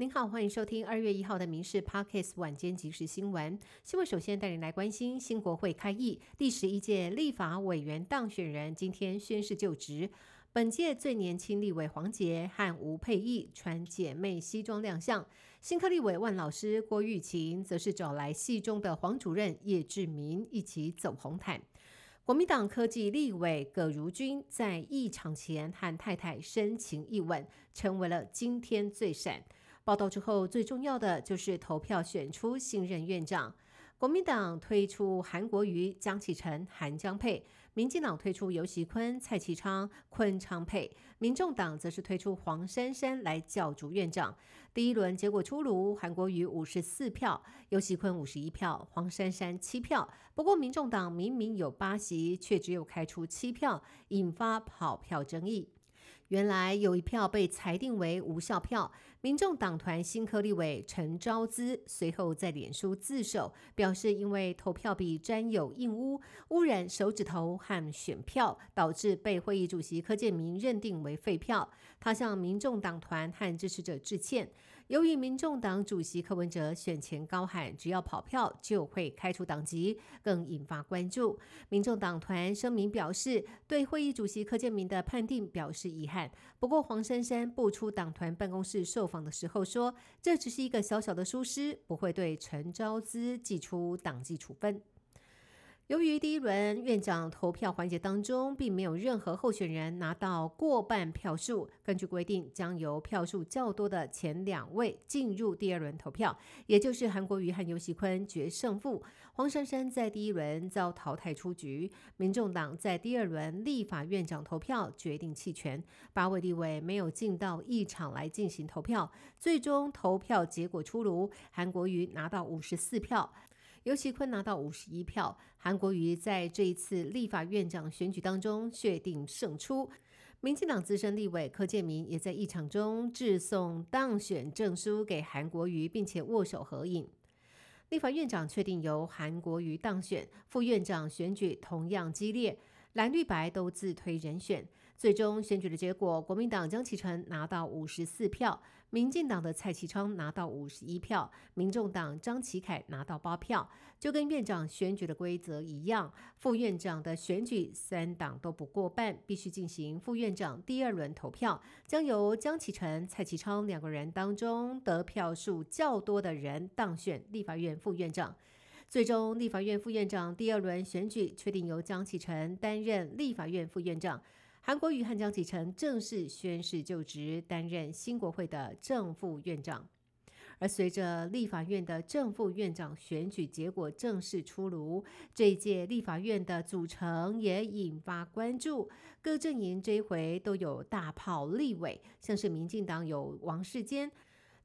您好，欢迎收听二月一号的《民事 Parkes》晚间即时新闻。新闻首先带您来关心新国会开议，第十一届立法委员当选人今天宣誓就职。本届最年轻立委黄杰和吴佩义穿姐妹西装亮相，新科立委万老师郭玉琴则是找来戏中的黄主任叶志明一起走红毯。国民党科技立委葛如君在议场前和太太深情一吻，成为了今天最闪。报道之后，最重要的就是投票选出新任院长。国民党推出韩国瑜、江启臣、韩江配；民进党推出游锡坤、蔡其昌、昆昌配；民众党则是推出黄珊珊来角逐院长。第一轮结果出炉，韩国瑜五十四票，游锡坤五十一票，黄珊珊七票。不过，民众党明明有八席，却只有开出七票，引发跑票争议。原来有一票被裁定为无效票，民众党团新科立委陈昭资随后在脸书自首，表示因为投票笔沾有印污，污染手指头和选票，导致被会议主席柯建明认定为废票。他向民众党团和支持者致歉。由于民众党主席柯文哲选前高喊只要跑票就会开除党籍，更引发关注。民众党团声明表示，对会议主席柯建明的判定表示遗憾。不过，黄珊珊不出党团办公室受访的时候说，这只是一个小小的疏失，不会对陈昭资寄出党纪处分。由于第一轮院长投票环节当中，并没有任何候选人拿到过半票数，根据规定，将由票数较多的前两位进入第二轮投票，也就是韩国瑜和尤锡坤决胜负。黄珊珊在第一轮遭淘汰出局，民众党在第二轮立法院长投票决定弃权，八位立委没有进到议场来进行投票。最终投票结果出炉，韩国瑜拿到五十四票。尤其坤拿到五十一票，韩国瑜在这一次立法院长选举当中确定胜出。民进党资深立委柯建明也在议场中致送当选证书给韩国瑜，并且握手合影。立法院长确定由韩国瑜当选，副院长选举同样激烈。蓝绿白都自推人选，最终选举的结果，国民党江启臣拿到五十四票，民进党的蔡其昌拿到五十一票，民众党张启凯拿到八票。就跟院长选举的规则一样，副院长的选举三党都不过半，必须进行副院长第二轮投票，将由江启臣、蔡其昌两个人当中得票数较多的人当选立法院副院长。最终，立法院副院长第二轮选举确定由江启臣担任立法院副院长，韩国瑜和江启臣正式宣誓就职，担任新国会的正副院长。而随着立法院的正副院长选举结果正式出炉，这一届立法院的组成也引发关注。各阵营这回都有大炮立委，像是民进党有王世坚，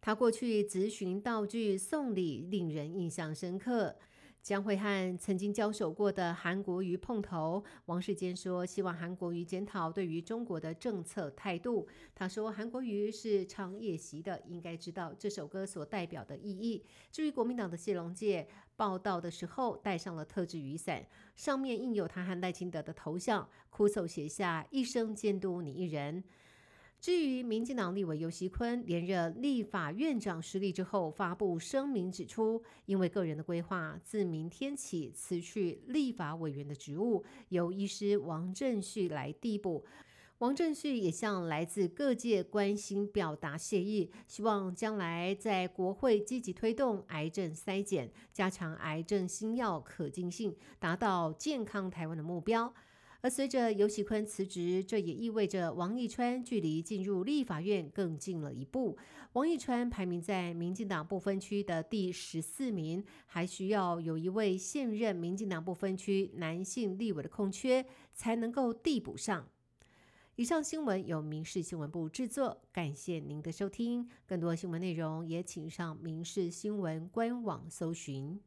他过去咨询道具送礼令人印象深刻。将会和曾经交手过的韩国瑜碰头。王世坚说：“希望韩国瑜检讨对于中国的政策态度。”他说：“韩国瑜是唱夜袭的，应该知道这首歌所代表的意义。”至于国民党的谢龙介报道的时候，带上了特制雨伞，上面印有他和赖清德的头像，哭手写下“一生监督你一人”。至于民进党立委尤锡坤连任立法院长失利之后，发布声明指出，因为个人的规划，自明天起辞去立法委员的职务，由医师王振旭来递补。王振旭也向来自各界关心表达谢意，希望将来在国会积极推动癌症筛检，加强癌症新药可进性，达到健康台湾的目标。而随着尤喜坤辞职，这也意味着王义川距离进入立法院更近了一步。王义川排名在民进党不分区的第十四名，还需要有一位现任民进党不分区男性立委的空缺，才能够递补上。以上新闻由民事新闻部制作，感谢您的收听。更多新闻内容也请上民事新闻官网搜寻。